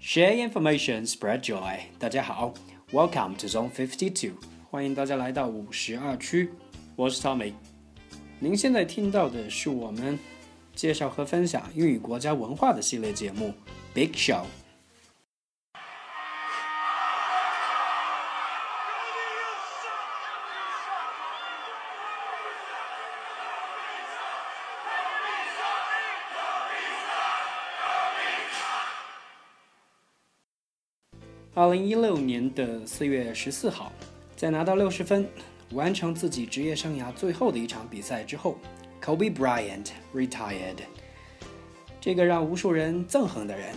，Share information, spread joy。大家好，Welcome to Zone Fifty Two，欢迎大家来到五十二区，我是 Tommy。您现在听到的是我们介绍和分享英语国家文化的系列节目《Big Show》。 二零一六年的四月十四号，在拿到六十分，完成自己职业生涯最后的一场比赛之后，Kobe Bryant retired。这个让无数人憎恨的人，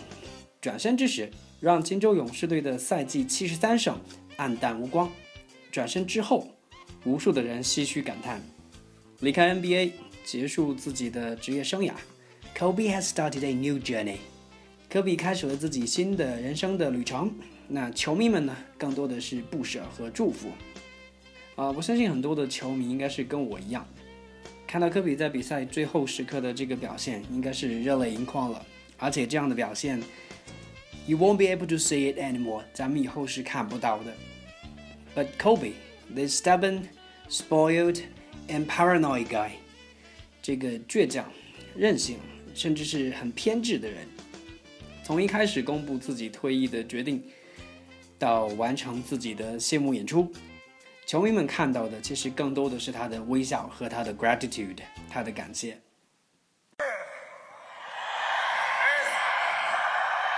转身之时，让金州勇士队的赛季七十三胜黯淡无光。转身之后，无数的人唏嘘感叹，离开 NBA，结束自己的职业生涯。Kobe has started a new journey。科比开始了自己新的人生的旅程。那球迷们呢，更多的是不舍和祝福。啊，我相信很多的球迷应该是跟我一样，看到科比在比赛最后时刻的这个表现，应该是热泪盈眶了。而且这样的表现，you won't be able to see it anymore，咱们以后是看不到的。But Kobe, this stubborn, spoiled, and paranoid guy，这个倔强、任性，甚至是很偏执的人，从一开始公布自己退役的决定。到完成自己的谢幕演出，球迷们看到的其实更多的是他的微笑和他的 gratitude，他的感谢。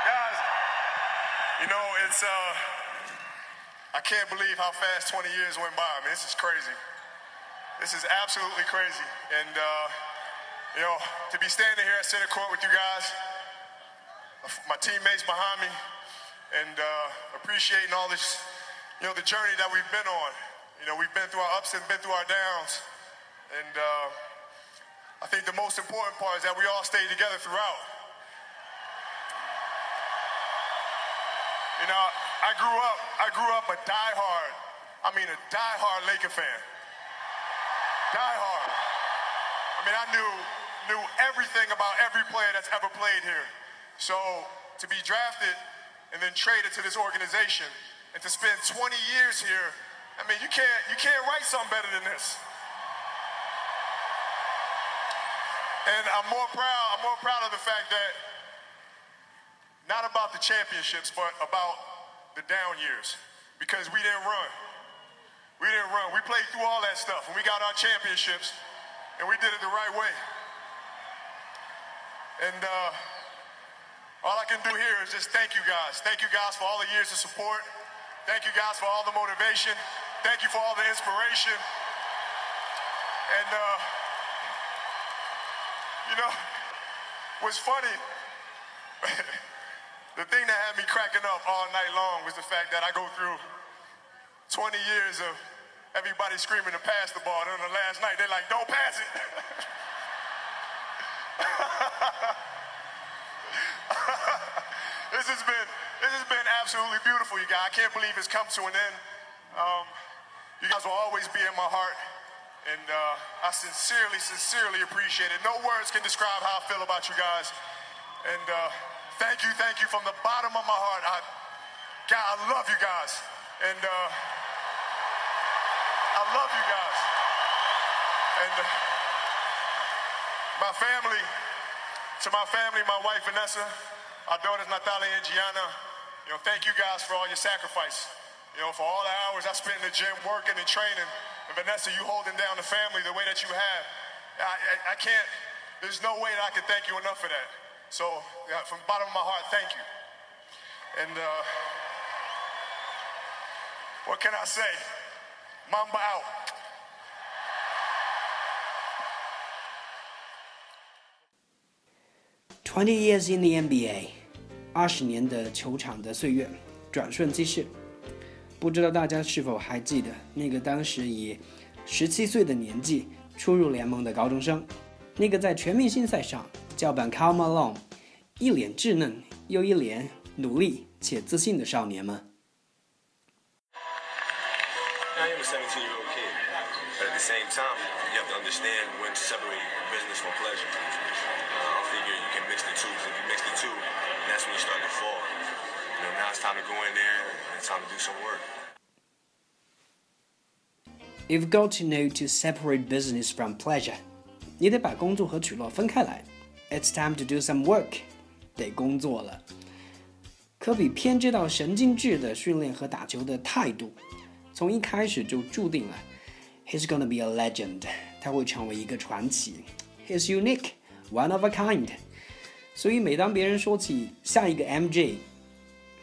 Guys, you know, it's, uh, I can't believe how fast 20 years went by. I mean, this is crazy. This is absolutely crazy. And, uh, you know, to be standing here at center court with you guys, my teammates behind me, and uh, appreciating all this, you know, the journey that we've been on. You know, we've been through our ups and been through our downs. And uh, I think the most important part is that we all stayed together throughout. You know, I grew up, I grew up a diehard, I mean a diehard Laker fan. Diehard. I mean, I knew knew everything about every player that's ever played here. So to be drafted and then traded to this organization and to spend 20 years here, I mean, you can't you can't write something better than this. And I'm more proud, I'm more proud of the fact that not about the championships, but about the down years. Because we didn't run. We didn't run. We played through all that stuff and we got our championships and we did it the right way. And uh, all I can do here is just thank you guys. Thank you guys for all the years of support. Thank you guys for all the motivation. Thank you for all the inspiration. And, uh, you know, what's funny, the thing that had me cracking up all night long was the fact that I go through 20 years of everybody screaming to pass the ball. And on the last night, they're like, don't pass it. this has been this has been absolutely beautiful, you guys. I can't believe it's come to an end. Um, you guys will always be in my heart, and uh, I sincerely, sincerely appreciate it. No words can describe how I feel about you guys. And uh, thank you, thank you from the bottom of my heart. I, God, I love you guys, and uh, I love you guys. And uh, my family, to my family, my wife Vanessa, our daughters Natalia and Gianna, you know, thank you guys for all your sacrifice. You know, for all the hours I spent in the gym working and training. And Vanessa, you holding down the family the way that you have. I, I, I can't, there's no way that I can thank you enough for that. So, yeah, from the bottom of my heart, thank you. And uh, what can I say? Mamba out. Twenty years in the NBA，二十年的球场的岁月，转瞬即逝。不知道大家是否还记得那个当时以十七岁的年纪初入联盟的高中生，那个在全明星赛上叫板 Karl Malone，一脸稚嫩又一脸努力且自信的少年吗 Uh, I figure you can mix the two. 'cause if you mix the two, that's when you start to fall. You know, now it's time to go in there and it's time to do some work. You've got to know to separate business from pleasure。你得把工作和取乐分开来。It's time to do some work，得工作了。科比偏执到神经质的训练和打球的态度，从一开始就注定了，He's gonna be a legend，他会成为一个传奇。He's One of a kind。所以每当别人说起下一个 MJ，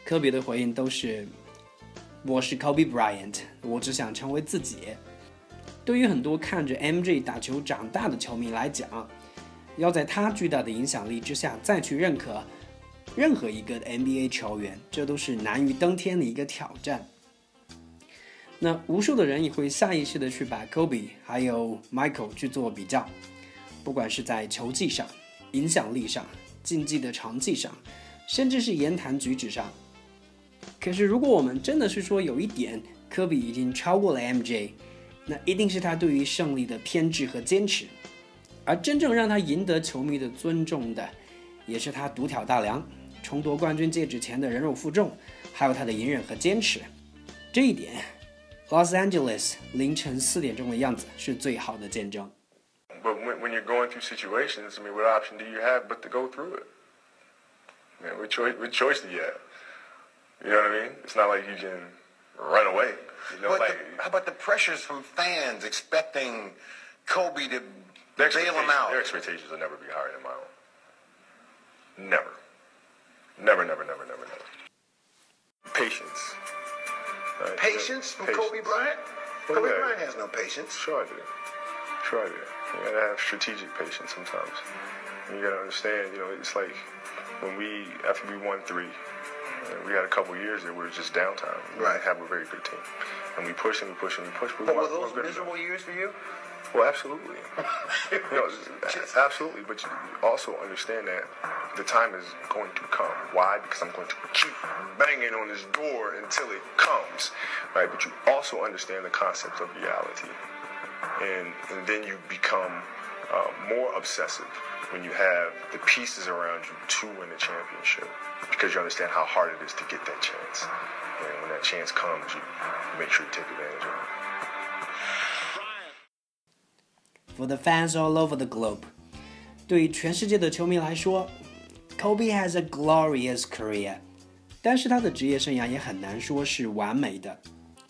科比的回应都是：我是 Kobe Bryant，我只想成为自己。对于很多看着 MJ 打球长大的球迷来讲，要在他巨大的影响力之下再去认可任何一个 NBA 球员，这都是难于登天的一个挑战。那无数的人也会下意识的去把 Kobe 还有 Michael 去做比较，不管是在球技上、影响力上、竞技的成绩上，甚至是言谈举止上。可是如果我们真的是说有一点，科比已经超过了 MJ。那一定是他对于胜利的偏执和坚持，而真正让他赢得球迷的尊重的，也是他独挑大梁、重夺冠军戒指前的忍辱负重，还有他的隐忍和坚持。这一点，Los Angeles 凌晨四点钟的样子是最好的见证。But when, when you're going through situations, I mean, what option do you have but to go through it? Man, what choice, what choice do you have? You know what I mean? It's not like you can run away. You know, But like the, how about the pressures from fans expecting Kobe to bail him out? Their expectations will never be higher than my own. Never. Never, never, never, never, never. Patience. Right? Patience from Kobe Bryant? Oh, Kobe. Bryant has no patience. Sure I do. Sure I do. You gotta have strategic patience sometimes. You gotta understand, you know, it's like when we, after we won three, uh, we had a couple years there where it was just downtime. We Right. didn't have a very good team. And we pushed and we pushed and we pushed. We But were those miserable enough. years for you? Well, absolutely. you know, absolutely. But you also understand that the time is going to come. Why? Because I'm going to keep banging on this door until it comes. Right? But you also understand the concept of reality And, and then you become uh, more obsessive when you have the pieces around you to win the championship because you understand how hard it is to get that chance. And when that chance comes, you make sure you take advantage of it. For the fans all over the globe，对于全世界的球迷来说，Kobe has a glorious career，但是他的职业生涯也很难说是完美的，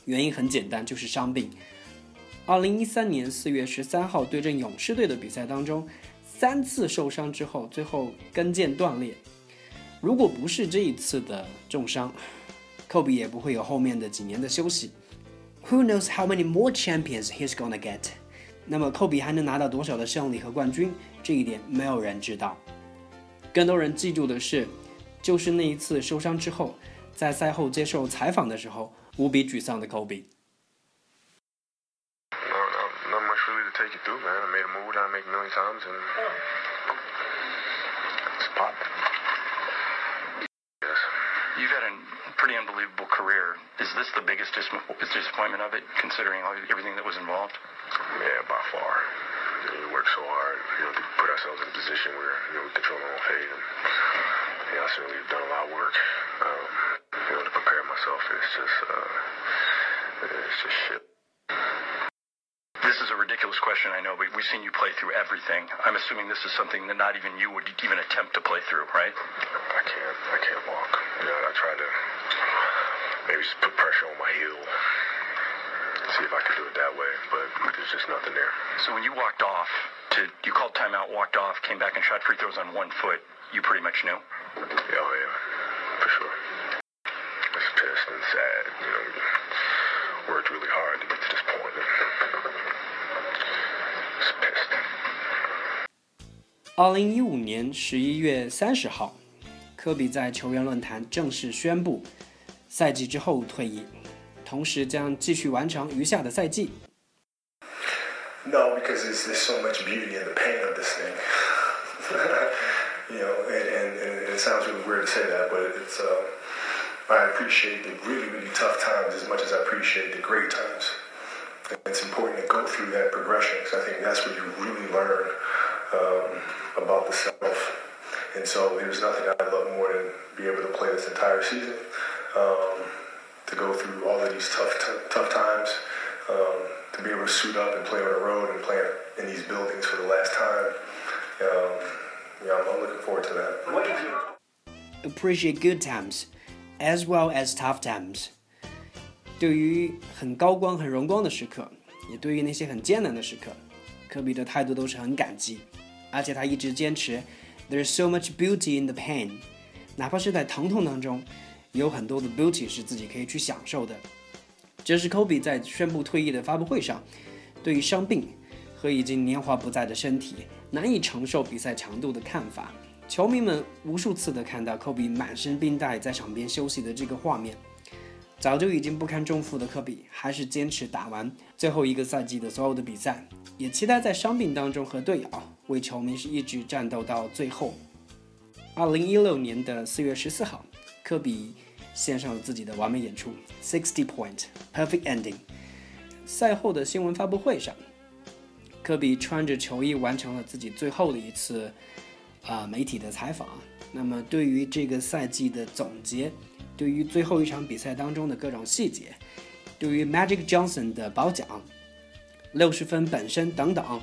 原因很简单，就是伤病。 二零一三年四月十三号对阵勇士队的比赛当中，三次受伤之后，最后跟腱断裂。如果不是这一次的重伤，科比也不会有后面的几年的休息。Who knows how many more champions he's gonna get？那么科比还能拿到多少的胜利和冠军？这一点没有人知道。更多人记住的是，就是那一次受伤之后，在赛后接受采访的时候，无比沮丧的科比。Move that I make a million times, and it's pop. Yes. You've had a pretty unbelievable career. Is this the biggest dis- disappointment of it, considering all, everything that was involved? Yeah, by far. You know, we work so hard, you know, to put ourselves in a position where you know we control our own fate, and yeah, I certainly have done a lot of work. Um, you know, to prepare myself. It's just, uh, it's just shit. Ridiculous question, I know, but we've seen you play through everything. I'm assuming this is something that not even you would even attempt to play through, right? I can't, I can't walk. You know, I try to maybe just put pressure on my heel, see if I can do it that way, but there's just nothing there. So when you walked off, to you called timeout, walked off, came back and shot free throws on one foot, you pretty much knew. Yeah, oh yeah, for sure. Just pissed and sad. You know, worked really hard to get to this point. 二零一五年十一月三十号，科比在球员论坛正式宣布，赛季之后退役，同时将继续完成余下的赛季。 No, because there's, there's so much beauty in the pain of this thing. you know, and, and, and it sounds really weird to say that, but it's uh, I appreciate the really really tough times as much as I appreciate the great times. it's important to go through that progression because I think that's where you really learn um, about the self. And so there's nothing I love more than be able to play this entire season, um, to go through all of these tough, t- tough times, um, to be able to suit up and play on the road and play in these buildings for the last time. Um, yeah, I'm, I'm looking forward to that. Appreciate good times as well as tough times. 对于很高光、很荣光的时刻，也对于那些很艰难的时刻，科比的态度都是很感激， 而且他一直坚持 "There's so much beauty in the pain"，哪怕是在疼痛当中，有很多的 beauty 是自己可以去享受的。这是科比在宣布退役的发布会上，对于伤病和已经年华不在的身体难以承受比赛强度的看法。球迷们无数次的看到科比满身冰袋在场边休息的这个画面。早就已经不堪重负的科比，还是坚持打完最后一个赛季的所有的比赛，也期待在伤病当中和队友为球迷是一直战斗到最后。二零一六年的四月十四号，科比献上了自己的完美演出，sixty point perfect ending。赛后的新闻发布会上，科比穿着球衣完成了自己最后的一次啊、媒体的采访。那么对于这个赛季的总结。对于最后一场比赛当中的各种细节，对于 Magic Johnson 的褒奖、六十分本身等等，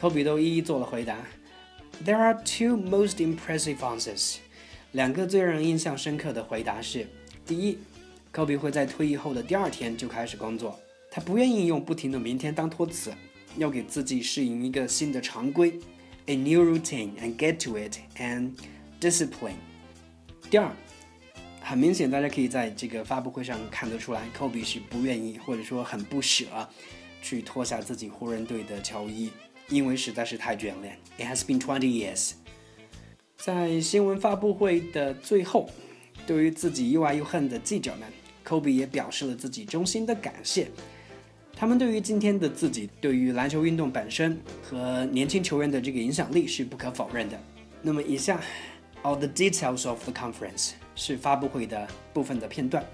科比都一一做了回答。There are two most impressive answers。两个最让人印象深刻的回答是：第一，科比会在退役后的第二天就开始工作，他不愿意用不停的明天当托词，要给自己适应一个新的常规，a new routine and get to it and discipline。第二。很明显，大家可以在这个发布会上看得出来，科比是不愿意或者说很不舍去脱下自己湖人队的球衣，因为实在是太眷恋。It has been twenty years。在新闻发布会的最后，对于自己又爱又恨的记者们，科比也表示了自己衷心的感谢。他们对于今天的自己，对于篮球运动本身和年轻球员的这个影响力是不可否认的。那么以下，all the details of the conference。是发布会的部分的片段。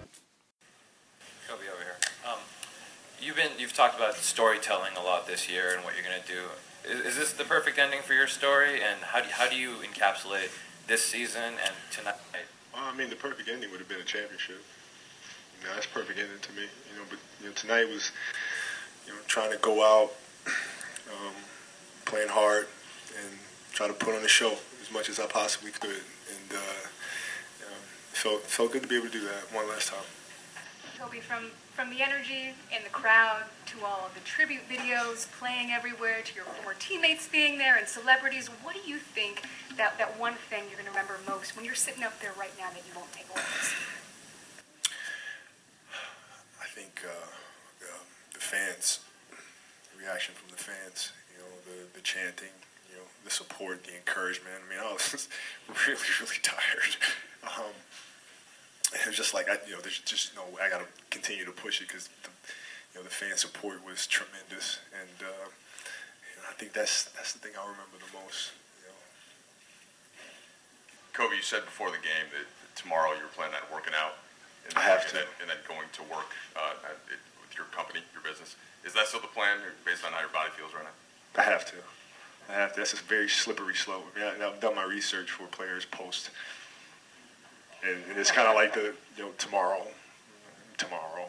You've been you've talked about storytelling a lot this year and what you're going to do. Is, is this the perfect ending for your story? And how do how do you encapsulate this season and tonight? Well, I mean, the perfect ending would have been a championship. You know, that's perfect ending to me. You know, but you know, tonight was, you know, trying to go out, um, playing hard, and try to put on a show as much as I possibly could. And uh, you know, felt felt good to be able to do that one last time. Kobe, from from the energy in the crowd to all of the tribute videos playing everywhere to your former teammates being there and celebrities, what do you think that that one thing you're going to remember most when you're sitting up there right now that you won't take away? I think uh, the, the fans, the reaction from the fans, you know, the, the chanting, you know, the support, the encouragement. I mean, I was really, really tired. Um, it was just like, I, you know, there's just no way. I got to continue to push it because, you know, the fan support was tremendous. And uh, you know, I think that's that's the thing I'll remember the most. You know. Kobe, you said before the game that tomorrow you're planning on working out. And I have to. Then, and then going to work uh, with your company, your business. Is that still the plan based on how your body feels right now? I have to. I have to. That's a very slippery slope. I mean, I, I've done my research for players post, and, and it's kind of like the you know tomorrow, tomorrow,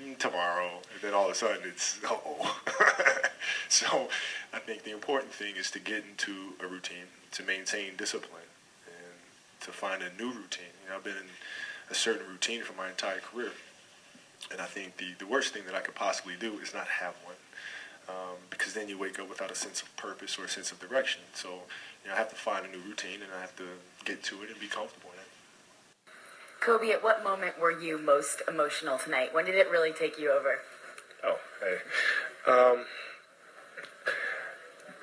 mm, tomorrow, and then all of a sudden it's oh. so I think the important thing is to get into a routine, to maintain discipline, and to find a new routine. You know, I've been in a certain routine for my entire career, and I think the the worst thing that I could possibly do is not have one um, because then you wake up without a sense of purpose or a sense of direction. So, you know, I have to find a new routine and I have to get to it and be comfortable. Kobe, at what moment were you most emotional tonight? When did it really take you over? Oh, hey. Um,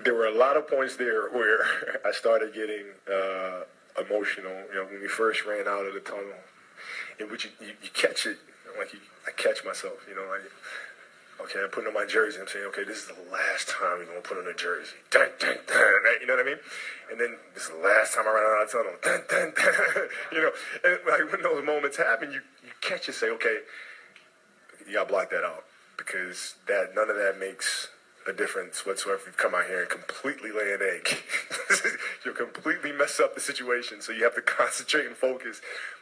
there were a lot of points there where I started getting uh, emotional. You know, when we first ran out of the tunnel, in which you, you, you catch it, like you, I catch myself. You know, like okay, I'm putting on my jersey. I'm saying, okay, this is the last time we're gonna put on a jersey. Dun, dun, dun, right? You know what I mean? And then this is the last time I ran out of tunnel. Dun, dun, dun. You know, and like when those moments happen, you, you catch say, okay, you gotta block that out. because that none of that makes a difference whatsoever. If you come out here and completely lay an egg, you'll completely mess up the situation. So you have to concentrate and focus,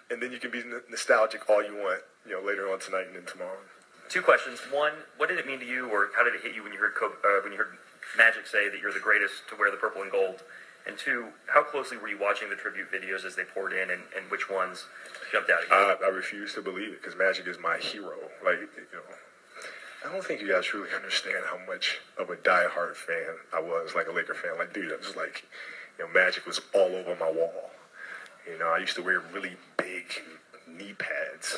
and then you can be nostalgic all you want, you know, later on tonight and then tomorrow. Two questions. One, what did it mean to you, or how did it hit you when you heard Kobe, uh, when you heard Magic say that you're the greatest to wear the purple and gold? And two, how closely were you watching the tribute videos as they poured in, and, and which ones jumped out at you? I, I refuse to believe it because Magic is my hero. Like, you know, I don't think you guys truly understand how much of a diehard fan I was, like a Laker fan. Like, dude, I was like, you know, Magic was all over my wall. You know, I used to wear really big knee pads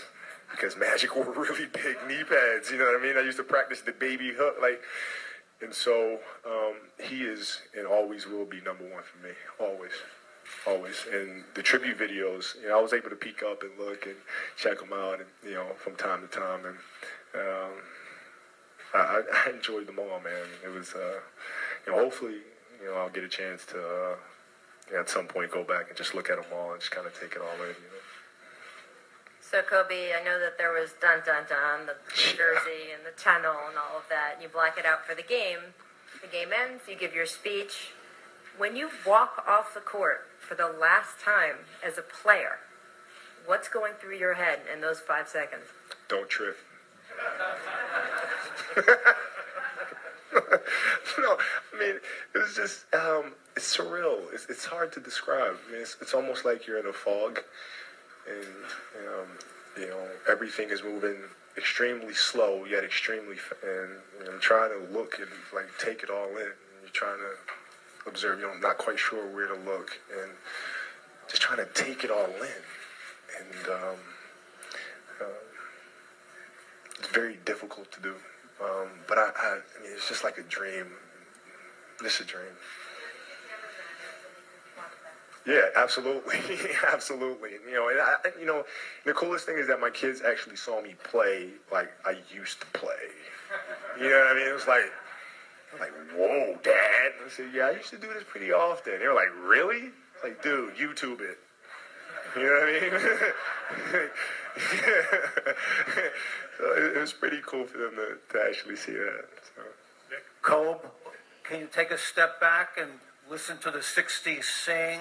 because Magic wore really big knee pads. You know what I mean? I used to practice the baby hook, like, and so um, he is and always will be number one for me. Always, always. And the tribute videos, you know, I was able to peek up and look and check them out, and you know, from time to time, and um, I, I- enjoyed them all, man. It was, uh, you know, hopefully, you know, I'll get a chance to. Uh, at some point, go back and just look at them all and just kind of take it all in. You know? So Kobe, I know that there was dun dun dun, the jersey and the tunnel and all of that. You block it out for the game. The game ends. You give your speech. When you walk off the court for the last time as a player, what's going through your head in those five seconds? Don't trip. no, I mean, it was just, um, it's surreal. It's, it's hard to describe. I mean, it's, it's almost like you're in a fog, and um, you know everything is moving extremely slow yet extremely, fa- and I'm trying to look and like take it all in. And you're trying to observe. You know, not quite sure where to look, and just trying to take it all in, and. Um, it's very difficult to do. Um, but I, I, I mean, it's just like a dream. Just a dream. Yeah, absolutely, absolutely. You know, and I, you know, the coolest thing is that my kids actually saw me play like I used to play. You know what I mean? It was like, I'm like, whoa, Dad. I said, yeah, I used to do this pretty often. They were like, really? Like, dude, YouTube it. You know what I mean? so it, it was pretty cool for them to, to actually see that. So. Can you take a step back and listen to the 60s sing?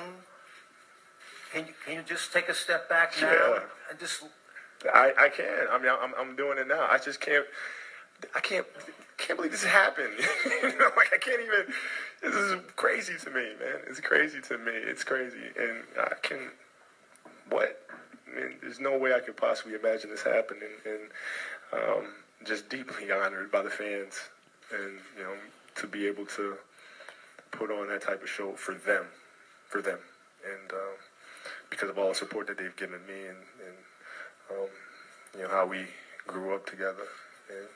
Can you, can you just take a step back now Yeah. and just I, I can. I mean, I'm, I'm doing it now. I just can't. I can't. Can't believe this happened. you know, like I can't even. This is crazy to me, man. It's crazy to me. It's crazy, and I can. What? I mean, there's no way I could possibly imagine this happening, and um, just deeply honored by the fans, and you know, to be able to put on that type of show for them, for them, and um, because of all the support that they've given me, and, and um, you know how we grew up together, and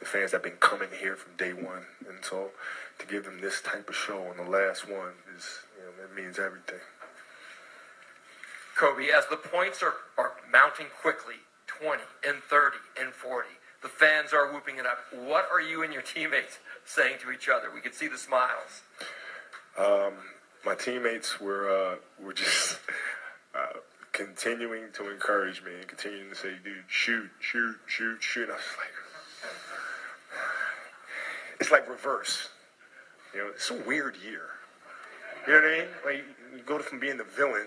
the fans that have been coming here from day one, and so to give them this type of show on the last one is, you know, it means everything. Kobe, as the points are, are mounting quickly 20 and 30 and 40, the fans are whooping it up. What are you and your teammates saying to each other? We could see the smiles. Um, my teammates were uh, were just continuing to encourage me and continuing to say, "Dude, shoot, shoot, shoot, shoot." And I was like, it's like reverse. You know, it's a weird year. You know what I mean? Like you go from being the villain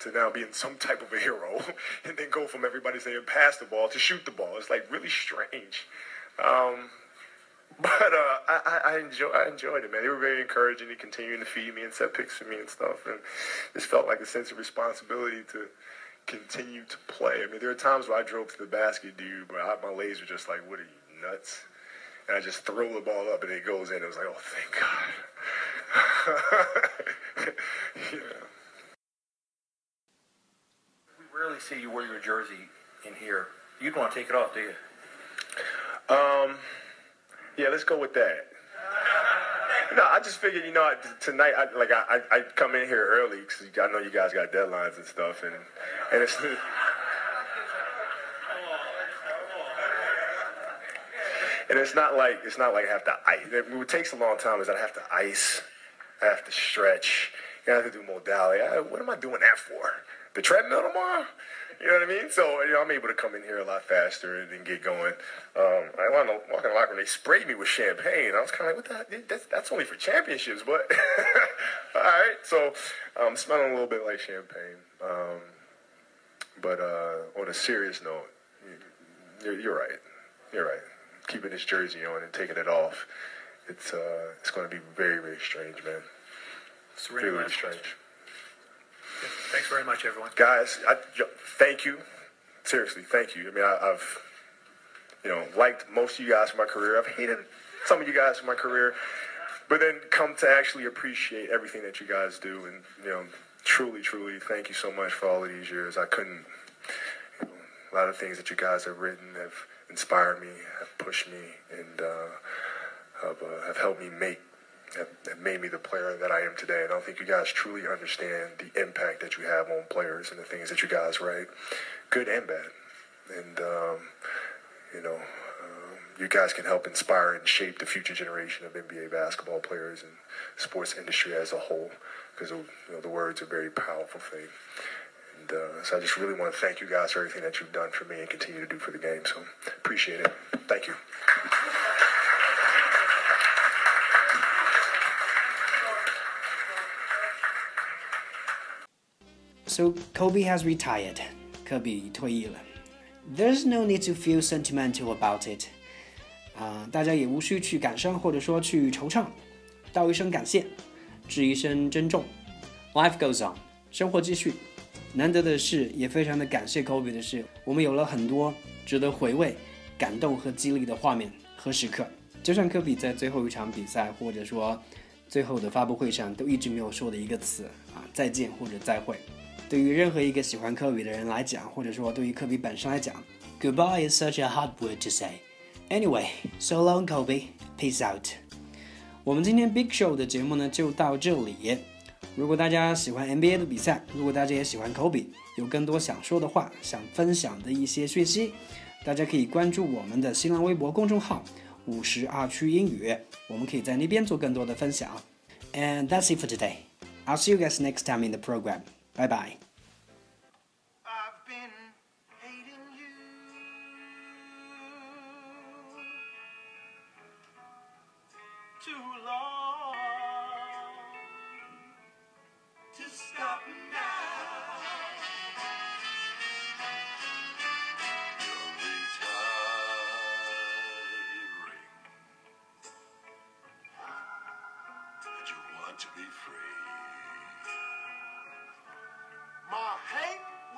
to now being some type of a hero, and then go from everybody saying pass the ball to shoot the ball. It's like really strange. Um, but uh, I, I, enjoy I enjoyed it, man. They were very encouraging. They continuing to feed me and set picks for me and stuff, and it felt like a sense of responsibility to continue to play. I mean, there are times where I drove to the basket, dude, but I, my legs were just like, "What are you nuts?" And I just throw the ball up and it goes in. It was like, "Oh, thank God." yeah. we rarely see you wear your jersey in here? You don't want to take it off, do you? Um, yeah, let's go with that. No, I just figured, you know, tonight, I, like, I, I, come in here early because I know you guys got deadlines and stuff, and and it's. And it's not like it's not like I have to ice. What takes a long time is that I have to ice, I have to stretch, I have to do modality. I, what am I doing that for? The treadmill tomorrow? you know what I mean? So you know, I'm able to come in here a lot faster and, get going. Um, I went to walk in the locker room. They sprayed me with champagne. I was kind of like, what the? That's, that's only for championships, but all right. So I'm um, smelling a little bit like champagne. Um, but uh, on a serious note, you're, you're right. You're right. Keeping this jersey on and taking it off, it's uh, it's going to be very very strange, man. It's really, really strange. Thanks very much, everyone. Guys, I, thank you. Seriously, thank you. I mean, I, I've you know liked most of you guys for my career. I've hated some of you guys for my career, but then come to actually appreciate everything that you guys do, and you know, truly, truly, thank you so much for all of these years. I couldn't. You know, a lot of things that you guys have written have inspired me, have pushed me, and uh, have, uh, have helped me make have made me the player that I am today. And I don't think you guys truly understand the impact that you have on players and the things that you guys write, good and bad. And, um, you know, um, you guys can help inspire and shape the future generation of NBA basketball players and sports industry as a whole because you know, the words are a very powerful thing. And uh, so I just really want to thank you guys for everything that you've done for me and continue to do for the game. So appreciate it. Thank you. So Kobe has retired. 科比退役了。There's no need to feel sentimental about it. 啊、大家也无需去感伤或者说去惆怅，道一声感谢，致一声珍重。Life goes on，生活继续。难得的是，也非常的感谢 Kobe 的是，我们有了很多值得回味、感动和激励的画面和时刻。就像科比在最后一场比赛，或者说最后的发布会上，都一直没有说的一个词啊，再见或者再会。对于任何一个喜欢科比的人来讲，或者说对于科比本身来讲，Goodbye is such a hard word to say. Anyway, so long, Kobe. Peace out. 我们今天 Big Show 的节目呢就到这里。如果大家喜欢 NBA 的比赛，如果大家也喜欢 Kobe，有更多想说的话、想分享的一些讯息，大家可以关注我们的新浪微博公众号“五十二区英语”，我们可以在那边做更多的分享。And that's it for today. I'll see you guys next time in the program. Bye bye. to be free.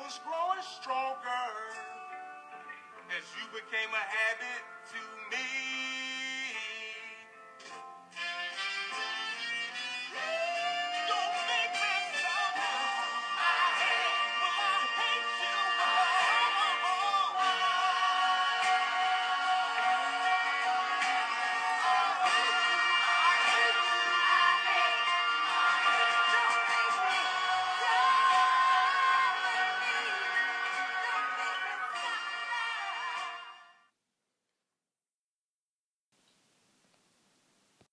Was growing stronger as you became a habit to me.